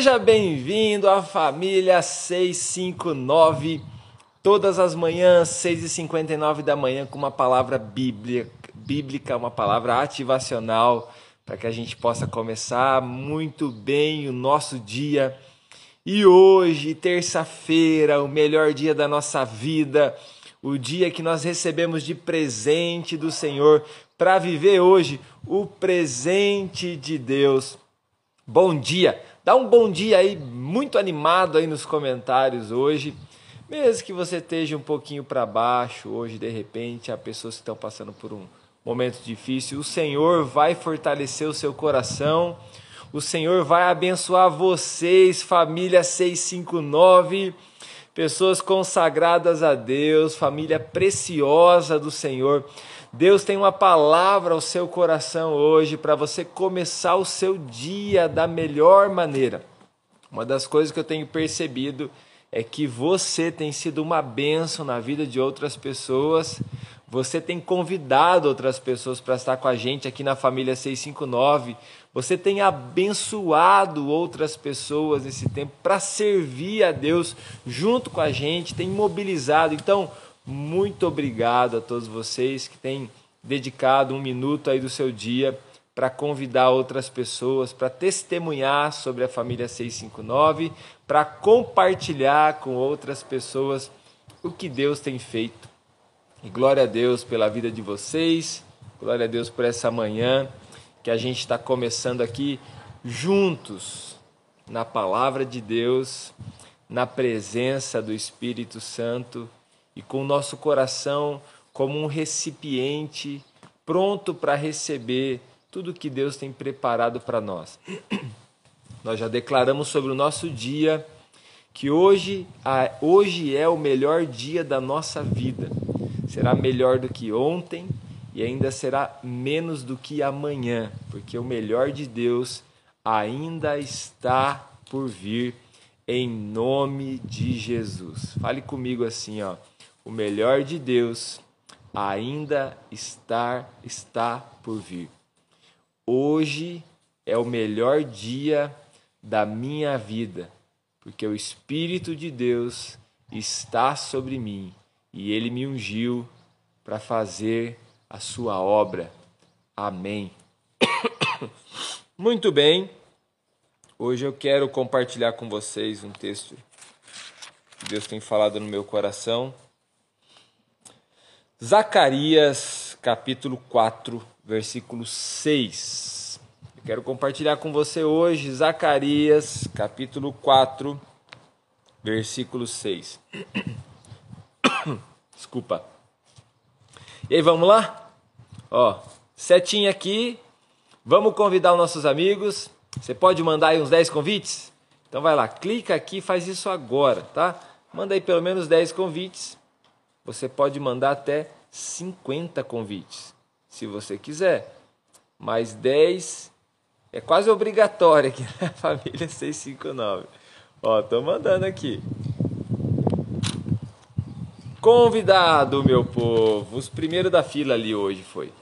Seja bem-vindo à família 659, todas as manhãs, 6h59 da manhã, com uma palavra bíblica, uma palavra ativacional, para que a gente possa começar muito bem o nosso dia. E hoje, terça-feira, o melhor dia da nossa vida, o dia que nós recebemos de presente do Senhor para viver hoje o presente de Deus. Bom dia! Dá um bom dia aí, muito animado aí nos comentários hoje. Mesmo que você esteja um pouquinho para baixo hoje, de repente, há pessoas que estão passando por um momento difícil, o Senhor vai fortalecer o seu coração. O Senhor vai abençoar vocês, família 659, pessoas consagradas a Deus, família preciosa do Senhor. Deus tem uma palavra ao seu coração hoje para você começar o seu dia da melhor maneira. Uma das coisas que eu tenho percebido é que você tem sido uma bênção na vida de outras pessoas. Você tem convidado outras pessoas para estar com a gente aqui na família 659. Você tem abençoado outras pessoas nesse tempo para servir a Deus junto com a gente, tem mobilizado. Então, muito obrigado a todos vocês que têm dedicado um minuto aí do seu dia para convidar outras pessoas, para testemunhar sobre a família 659, para compartilhar com outras pessoas o que Deus tem feito. E glória a Deus pela vida de vocês, glória a Deus por essa manhã que a gente está começando aqui juntos na palavra de Deus, na presença do Espírito Santo e com o nosso coração como um recipiente pronto para receber tudo que Deus tem preparado para nós. Nós já declaramos sobre o nosso dia que hoje, hoje é o melhor dia da nossa vida. Será melhor do que ontem e ainda será menos do que amanhã, porque o melhor de Deus ainda está por vir em nome de Jesus. Fale comigo assim, ó o melhor de Deus ainda está, está por vir. Hoje é o melhor dia da minha vida, porque o Espírito de Deus está sobre mim e ele me ungiu para fazer a sua obra. Amém. Muito bem. Hoje eu quero compartilhar com vocês um texto que Deus tem falado no meu coração. Zacarias capítulo 4, versículo 6. Eu quero compartilhar com você hoje Zacarias capítulo 4, versículo 6. Desculpa. E aí, vamos lá? Ó, setinha aqui. Vamos convidar os nossos amigos. Você pode mandar aí uns 10 convites? Então vai lá, clica aqui faz isso agora, tá? Manda aí pelo menos 10 convites você pode mandar até 50 convites, se você quiser. Mais 10 é quase obrigatório aqui na família 659. Ó, tô mandando aqui. Convidado, meu povo. Os primeiros da fila ali hoje foi.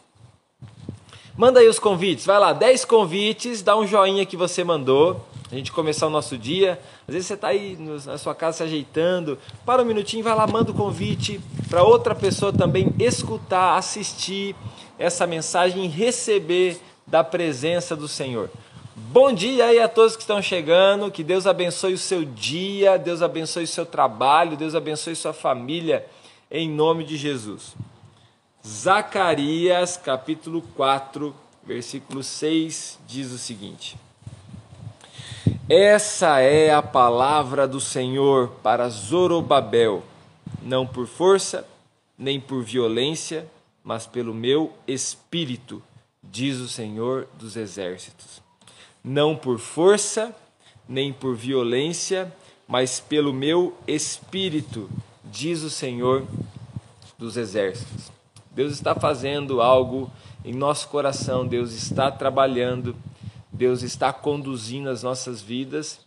Manda aí os convites. Vai lá, 10 convites, dá um joinha que você mandou a gente começar o nosso dia. Às vezes você está aí na sua casa se ajeitando, para um minutinho, vai lá, manda o um convite para outra pessoa também escutar, assistir essa mensagem e receber da presença do Senhor. Bom dia aí a todos que estão chegando, que Deus abençoe o seu dia, Deus abençoe o seu trabalho, Deus abençoe sua família, em nome de Jesus. Zacarias capítulo 4, versículo 6 diz o seguinte. Essa é a palavra do Senhor para Zorobabel, não por força, nem por violência, mas pelo meu espírito, diz o Senhor dos exércitos. Não por força, nem por violência, mas pelo meu espírito, diz o Senhor dos exércitos. Deus está fazendo algo em nosso coração, Deus está trabalhando Deus está conduzindo as nossas vidas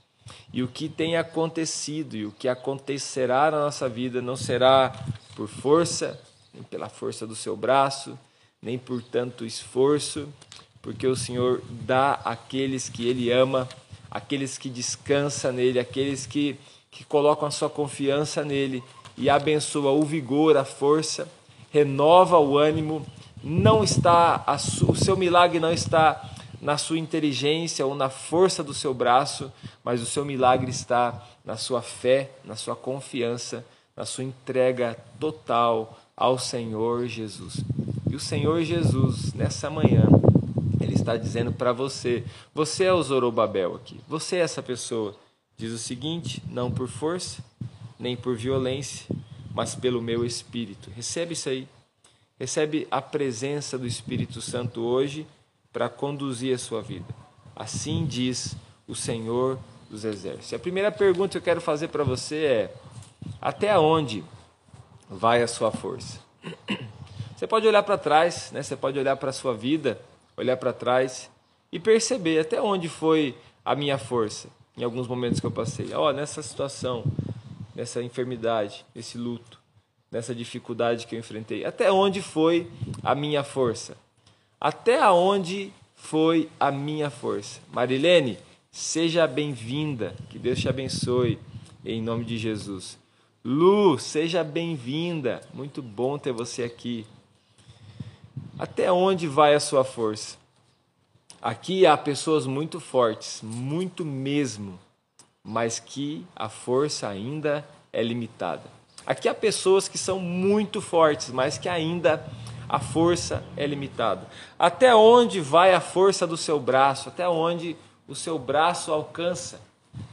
e o que tem acontecido e o que acontecerá na nossa vida não será por força, nem pela força do seu braço, nem por tanto esforço, porque o Senhor dá àqueles que Ele ama aqueles que descansam nele, aqueles que, que colocam a sua confiança nele e abençoa o vigor, a força, renova o ânimo. Não está o seu milagre não está na sua inteligência ou na força do seu braço, mas o seu milagre está na sua fé, na sua confiança, na sua entrega total ao Senhor Jesus. E o Senhor Jesus, nessa manhã, ele está dizendo para você: você é o Zorobabel aqui, você é essa pessoa. Diz o seguinte: não por força, nem por violência, mas pelo meu espírito. Recebe isso aí. Recebe a presença do Espírito Santo hoje para conduzir a sua vida. Assim diz o Senhor dos Exércitos. A primeira pergunta que eu quero fazer para você é: até onde vai a sua força? Você pode olhar para trás, né? Você pode olhar para a sua vida, olhar para trás e perceber até onde foi a minha força em alguns momentos que eu passei. Ó, oh, nessa situação, nessa enfermidade, nesse luto, nessa dificuldade que eu enfrentei. Até onde foi a minha força? Até onde foi a minha força? Marilene, seja bem-vinda. Que Deus te abençoe em nome de Jesus. Lu, seja bem-vinda. Muito bom ter você aqui. Até onde vai a sua força? Aqui há pessoas muito fortes, muito mesmo, mas que a força ainda é limitada. Aqui há pessoas que são muito fortes, mas que ainda a força é limitada. Até onde vai a força do seu braço? Até onde o seu braço alcança?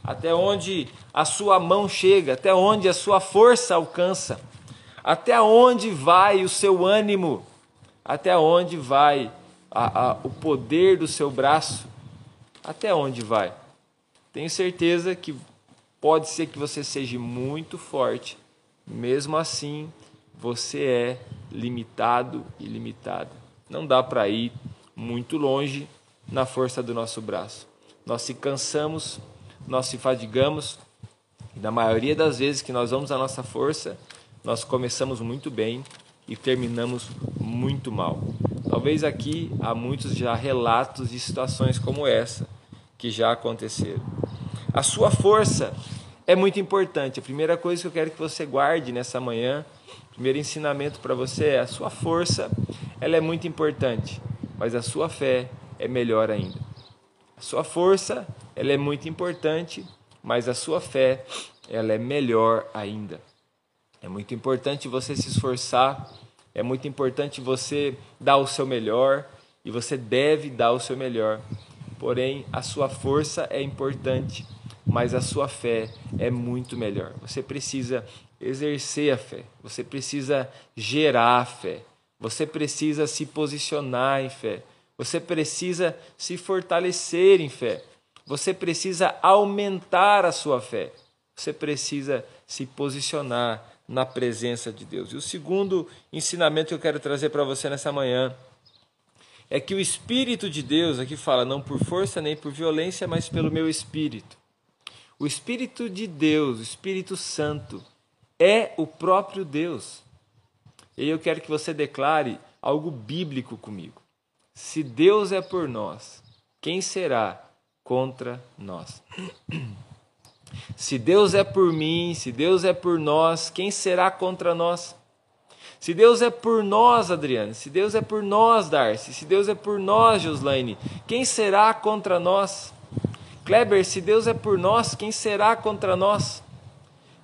Até onde a sua mão chega? Até onde a sua força alcança? Até onde vai o seu ânimo? Até onde vai a, a, o poder do seu braço? Até onde vai? Tenho certeza que pode ser que você seja muito forte, mesmo assim você é limitado e limitada. Não dá para ir muito longe na força do nosso braço. Nós se cansamos, nós se fadigamos, e na maioria das vezes que nós vamos à nossa força, nós começamos muito bem e terminamos muito mal. Talvez aqui há muitos já relatos de situações como essa que já aconteceram. A sua força é muito importante. A primeira coisa que eu quero que você guarde nessa manhã, primeiro ensinamento para você é a sua força, ela é muito importante, mas a sua fé é melhor ainda. A sua força, ela é muito importante, mas a sua fé, ela é melhor ainda. É muito importante você se esforçar, é muito importante você dar o seu melhor e você deve dar o seu melhor. Porém, a sua força é importante, mas a sua fé é muito melhor. Você precisa exercer a fé, você precisa gerar a fé, você precisa se posicionar em fé, você precisa se fortalecer em fé, você precisa aumentar a sua fé, você precisa se posicionar na presença de Deus. E o segundo ensinamento que eu quero trazer para você nessa manhã é que o Espírito de Deus, aqui fala, não por força nem por violência, mas pelo meu Espírito. O Espírito de Deus, o Espírito Santo, é o próprio Deus. E eu quero que você declare algo bíblico comigo. Se Deus é por nós, quem será contra nós? Se Deus é por mim, se Deus é por nós, quem será contra nós? Se Deus é por nós, Adriane, se Deus é por nós, Darcy, se Deus é por nós, Joslaine, quem será contra nós? Kleber, se Deus é por nós, quem será contra nós?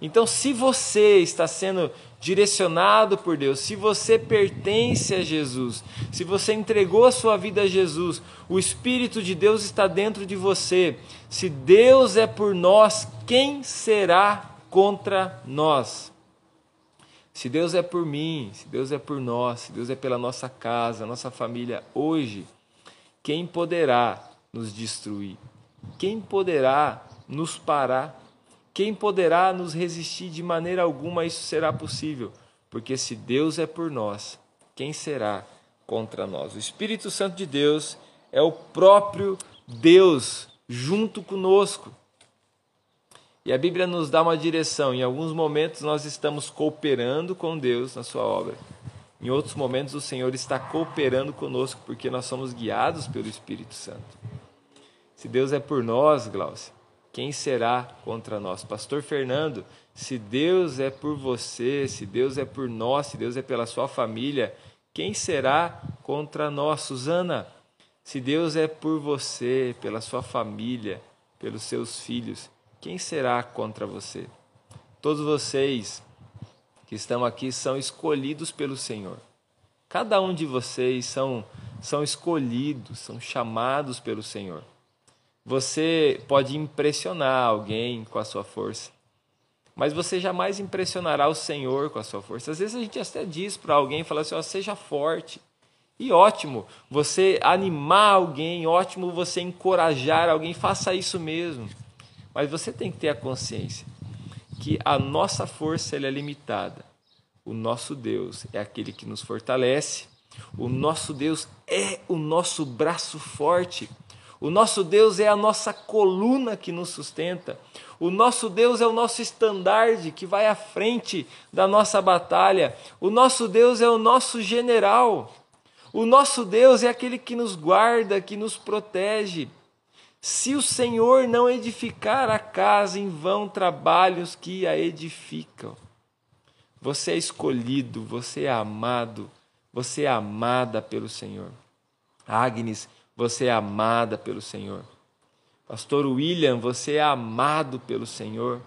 Então, se você está sendo direcionado por Deus, se você pertence a Jesus, se você entregou a sua vida a Jesus, o Espírito de Deus está dentro de você. Se Deus é por nós, quem será contra nós? Se Deus é por mim, se Deus é por nós, se Deus é pela nossa casa, nossa família, hoje, quem poderá nos destruir? Quem poderá nos parar? Quem poderá nos resistir? De maneira alguma isso será possível, porque se Deus é por nós, quem será contra nós? O Espírito Santo de Deus é o próprio Deus junto conosco. E a Bíblia nos dá uma direção. Em alguns momentos nós estamos cooperando com Deus na sua obra. Em outros momentos o Senhor está cooperando conosco porque nós somos guiados pelo Espírito Santo. Se Deus é por nós, Glaucia, quem será contra nós? Pastor Fernando, se Deus é por você, se Deus é por nós, se Deus é pela sua família, quem será contra nós? Suzana, se Deus é por você, pela sua família, pelos seus filhos, quem será contra você? Todos vocês que estão aqui são escolhidos pelo Senhor. Cada um de vocês são, são escolhidos, são chamados pelo Senhor. Você pode impressionar alguém com a sua força, mas você jamais impressionará o Senhor com a sua força. Às vezes a gente até diz para alguém, fala assim, ó, seja forte. E ótimo você animar alguém, ótimo você encorajar alguém, faça isso mesmo. Mas você tem que ter a consciência que a nossa força é limitada. O nosso Deus é aquele que nos fortalece. O nosso Deus é o nosso braço forte. O nosso Deus é a nossa coluna que nos sustenta. O nosso Deus é o nosso estandarte que vai à frente da nossa batalha. O nosso Deus é o nosso general. O nosso Deus é aquele que nos guarda, que nos protege. Se o Senhor não edificar a casa, em vão trabalhos que a edificam. Você é escolhido, você é amado, você é amada pelo Senhor. Agnes, você é amada pelo Senhor. Pastor William, você é amado pelo Senhor.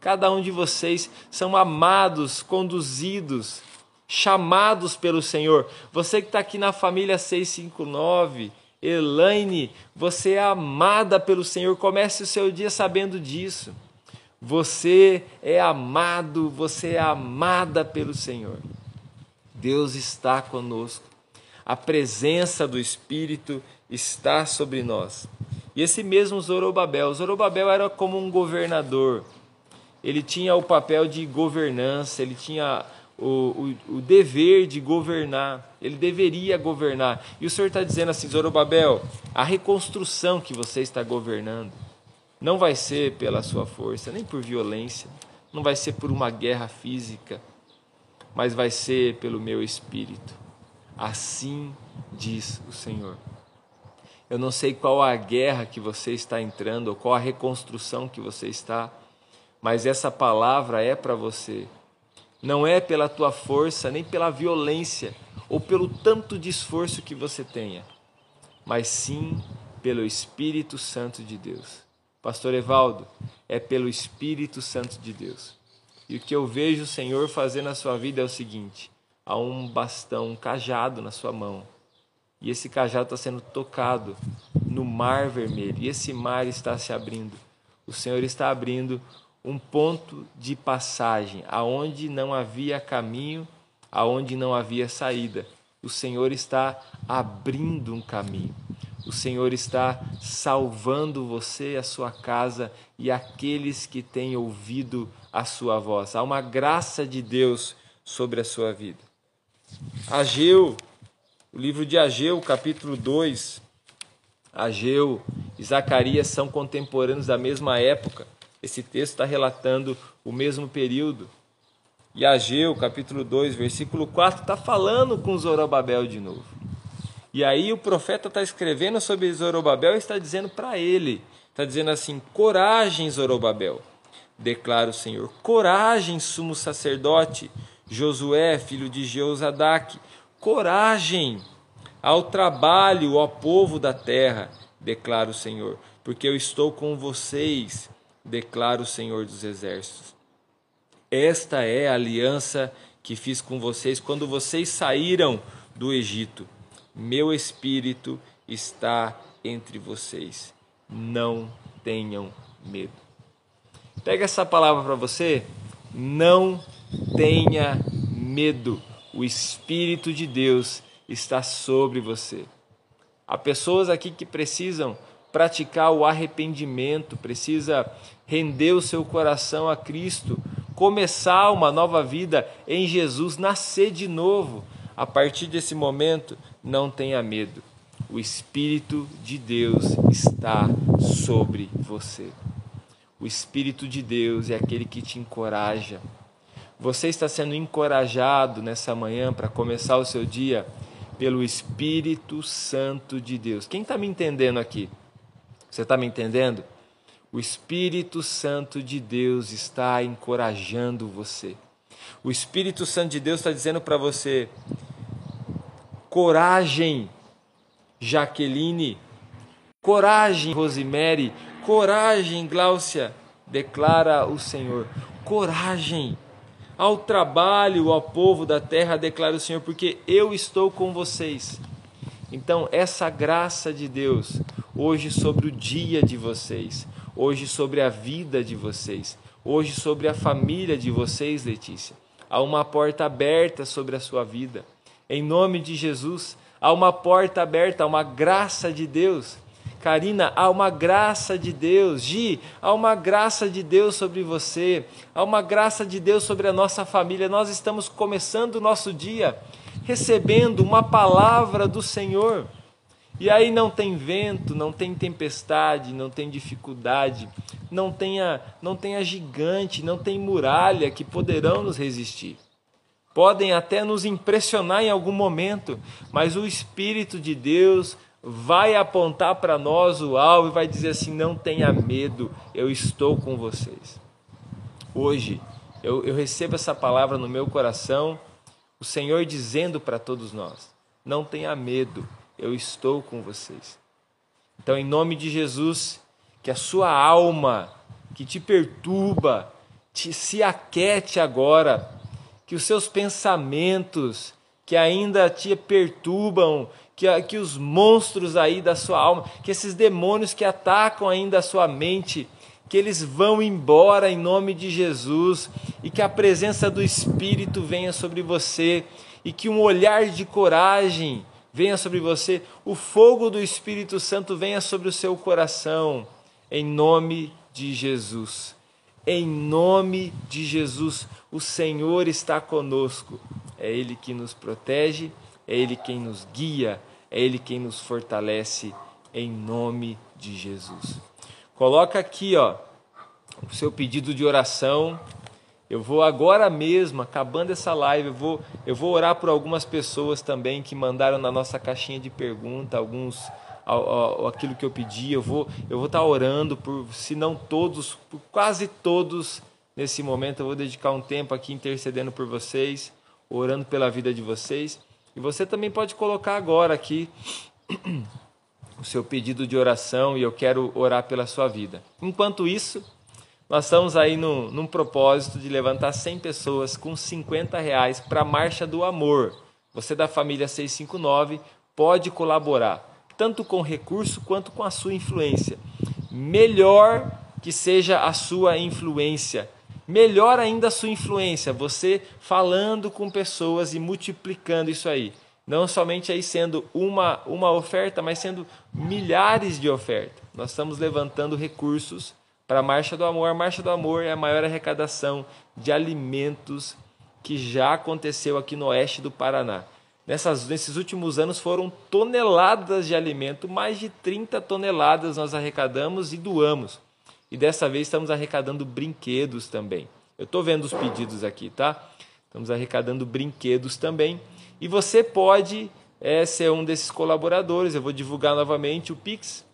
Cada um de vocês são amados, conduzidos, chamados pelo Senhor. Você que está aqui na família 659, Elaine, você é amada pelo Senhor. Comece o seu dia sabendo disso. Você é amado, você é amada pelo Senhor. Deus está conosco. A presença do Espírito está sobre nós. E esse mesmo Zorobabel, Zorobabel era como um governador. Ele tinha o papel de governança, ele tinha o, o, o dever de governar, ele deveria governar. E o Senhor está dizendo assim, Zorobabel, a reconstrução que você está governando não vai ser pela sua força, nem por violência, não vai ser por uma guerra física, mas vai ser pelo meu espírito. Assim diz o Senhor. Eu não sei qual a guerra que você está entrando, ou qual a reconstrução que você está, mas essa palavra é para você não é pela tua força, nem pela violência ou pelo tanto de esforço que você tenha, mas sim pelo Espírito Santo de Deus. Pastor Evaldo, é pelo Espírito Santo de Deus. E o que eu vejo o Senhor fazer na sua vida é o seguinte: há um bastão, um cajado na sua mão. E esse cajado está sendo tocado no mar vermelho. E esse mar está se abrindo. O Senhor está abrindo um ponto de passagem, aonde não havia caminho, aonde não havia saída. O Senhor está abrindo um caminho. O Senhor está salvando você, a sua casa e aqueles que têm ouvido a sua voz. Há uma graça de Deus sobre a sua vida. Ageu, o livro de Ageu, capítulo 2. Ageu e Zacarias são contemporâneos da mesma época. Esse texto está relatando o mesmo período. E Ageu, capítulo 2, versículo 4, está falando com Zorobabel de novo. E aí o profeta está escrevendo sobre Zorobabel e está dizendo para ele, está dizendo assim, coragem Zorobabel, declara o Senhor, coragem sumo sacerdote, Josué, filho de Jeozadak, coragem ao trabalho, ó povo da terra, declara o Senhor, porque eu estou com vocês declara o Senhor dos Exércitos. Esta é a aliança que fiz com vocês quando vocês saíram do Egito. Meu espírito está entre vocês. Não tenham medo. Pega essa palavra para você. Não tenha medo. O Espírito de Deus está sobre você. Há pessoas aqui que precisam praticar o arrependimento, precisa render o seu coração a Cristo, começar uma nova vida em Jesus, nascer de novo. A partir desse momento, não tenha medo. O Espírito de Deus está sobre você. O Espírito de Deus é aquele que te encoraja. Você está sendo encorajado nessa manhã para começar o seu dia pelo Espírito Santo de Deus. Quem está me entendendo aqui? Você está me entendendo? O Espírito Santo de Deus está encorajando você. O Espírito Santo de Deus está dizendo para você: coragem, Jaqueline, coragem, Rosemary, coragem, Gláucia, declara o Senhor. Coragem ao trabalho, ao povo da terra, declara o Senhor, porque eu estou com vocês. Então, essa graça de Deus, hoje sobre o dia de vocês, hoje sobre a vida de vocês, hoje sobre a família de vocês, Letícia. Há uma porta aberta sobre a sua vida. Em nome de Jesus, há uma porta aberta, há uma graça de Deus. Karina, há uma graça de Deus. Gi, há uma graça de Deus sobre você. Há uma graça de Deus sobre a nossa família. Nós estamos começando o nosso dia recebendo uma palavra do Senhor. E aí não tem vento, não tem tempestade, não tem dificuldade, não tenha, não tenha gigante, não tem muralha que poderão nos resistir. Podem até nos impressionar em algum momento, mas o Espírito de Deus vai apontar para nós o alvo e vai dizer assim: não tenha medo, eu estou com vocês. Hoje eu, eu recebo essa palavra no meu coração, o Senhor dizendo para todos nós: não tenha medo, eu estou com vocês. Então, em nome de Jesus, que a sua alma que te perturba, te, se aquete agora, que os seus pensamentos que ainda te perturbam, que, que os monstros aí da sua alma, que esses demônios que atacam ainda a sua mente, que eles vão embora em nome de Jesus e que a presença do Espírito venha sobre você e que um olhar de coragem venha sobre você, o fogo do Espírito Santo venha sobre o seu coração, em nome de Jesus. Em nome de Jesus, o Senhor está conosco. É Ele que nos protege, é Ele quem nos guia, é Ele quem nos fortalece, em nome de Jesus. Coloca aqui, ó, o seu pedido de oração eu vou agora mesmo, acabando essa live, eu vou, eu vou orar por algumas pessoas também que mandaram na nossa caixinha de pergunta alguns aquilo que eu pedi. Eu vou eu vou estar orando por, se não todos, por quase todos nesse momento. Eu vou dedicar um tempo aqui intercedendo por vocês, orando pela vida de vocês. E você também pode colocar agora aqui o seu pedido de oração e eu quero orar pela sua vida. Enquanto isso, nós estamos aí no, num propósito de levantar 100 pessoas com 50 reais para a Marcha do Amor. Você da família 659 pode colaborar, tanto com recurso quanto com a sua influência. Melhor que seja a sua influência. Melhor ainda a sua influência, você falando com pessoas e multiplicando isso aí. Não somente aí sendo uma, uma oferta, mas sendo milhares de ofertas. Nós estamos levantando recursos para a Marcha do Amor. A Marcha do Amor é a maior arrecadação de alimentos que já aconteceu aqui no oeste do Paraná. Nessas, nesses últimos anos foram toneladas de alimento, mais de 30 toneladas nós arrecadamos e doamos. E dessa vez estamos arrecadando brinquedos também. Eu estou vendo os pedidos aqui, tá? Estamos arrecadando brinquedos também. E você pode é, ser um desses colaboradores. Eu vou divulgar novamente o Pix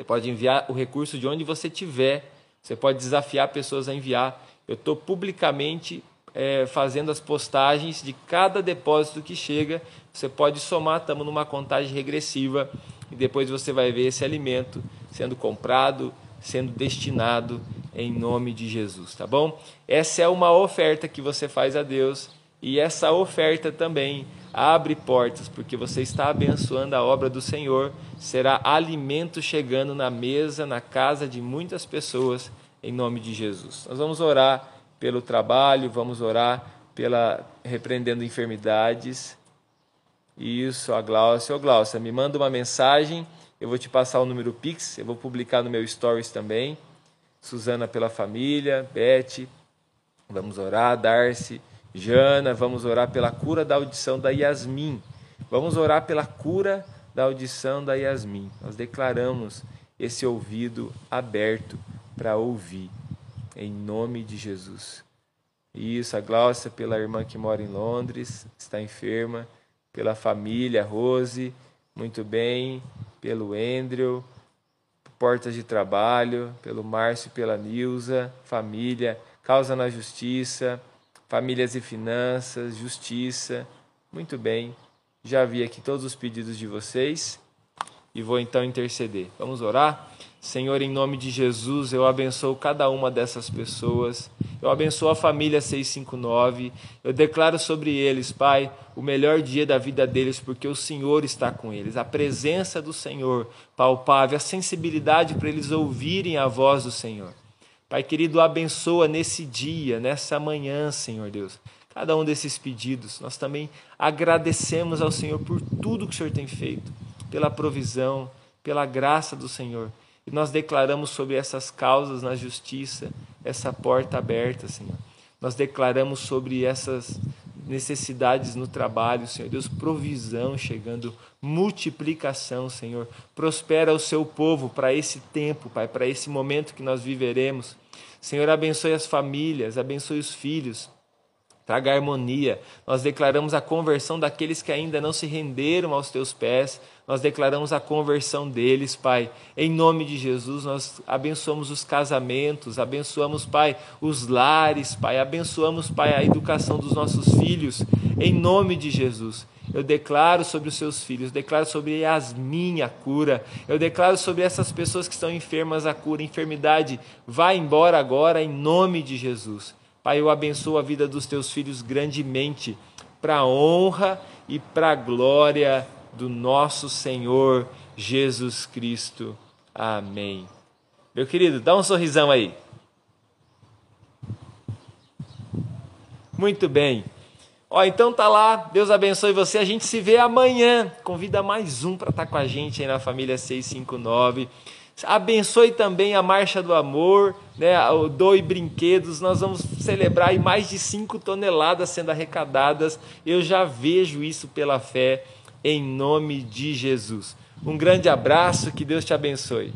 você pode enviar o recurso de onde você tiver. Você pode desafiar pessoas a enviar. Eu estou publicamente é, fazendo as postagens de cada depósito que chega. Você pode somar, estamos numa contagem regressiva e depois você vai ver esse alimento sendo comprado, sendo destinado em nome de Jesus, tá bom? Essa é uma oferta que você faz a Deus e essa oferta também abre portas, porque você está abençoando a obra do Senhor. Será alimento chegando na mesa, na casa de muitas pessoas, em nome de Jesus. Nós vamos orar pelo trabalho, vamos orar pela repreendendo enfermidades. Isso, a Glaucia. Ô Glaucia, me manda uma mensagem, eu vou te passar o número Pix, eu vou publicar no meu Stories também. Suzana pela família, Beth, vamos orar, Darcy, Jana, vamos orar pela cura da audição da Yasmin. Vamos orar pela cura da audição da Yasmin. Nós declaramos esse ouvido aberto para ouvir, em nome de Jesus. Isso, a Glaucia pela irmã que mora em Londres, está enferma, pela família Rose, muito bem, pelo Andrew, Portas de Trabalho, pelo Márcio e pela Nilza, família, Causa na Justiça, Famílias e Finanças, Justiça. Muito bem, já vi aqui todos os pedidos de vocês e vou então interceder. Vamos orar? Senhor, em nome de Jesus, eu abençoo cada uma dessas pessoas. Eu abençoo a família 659. Eu declaro sobre eles, Pai, o melhor dia da vida deles, porque o Senhor está com eles. A presença do Senhor, palpável, a sensibilidade para eles ouvirem a voz do Senhor. Pai querido, abençoa nesse dia, nessa manhã, Senhor Deus, cada um desses pedidos. Nós também agradecemos ao Senhor por tudo que o Senhor tem feito, pela provisão, pela graça do Senhor. E nós declaramos sobre essas causas na justiça essa porta aberta, Senhor. Nós declaramos sobre essas necessidades no trabalho, Senhor Deus, provisão chegando, multiplicação, Senhor. Prospera o seu povo para esse tempo, Pai, para esse momento que nós viveremos. Senhor, abençoe as famílias, abençoe os filhos traga harmonia. Nós declaramos a conversão daqueles que ainda não se renderam aos teus pés. Nós declaramos a conversão deles, Pai. Em nome de Jesus, nós abençoamos os casamentos, abençoamos, Pai, os lares, Pai. Abençoamos, Pai, a educação dos nossos filhos. Em nome de Jesus. Eu declaro sobre os seus filhos, declaro sobre Yasmin a cura. Eu declaro sobre essas pessoas que estão enfermas a cura. Enfermidade, vá embora agora em nome de Jesus. Pai, eu abençoo a vida dos teus filhos grandemente, para a honra e para a glória do nosso Senhor Jesus Cristo. Amém. Meu querido, dá um sorrisão aí. Muito bem. Ó, então tá lá. Deus abençoe você. A gente se vê amanhã. Convida mais um para estar tá com a gente aí na família 659. Abençoe também a Marcha do Amor, né, o Doe Brinquedos. Nós vamos celebrar mais de 5 toneladas sendo arrecadadas. Eu já vejo isso pela fé, em nome de Jesus. Um grande abraço, que Deus te abençoe.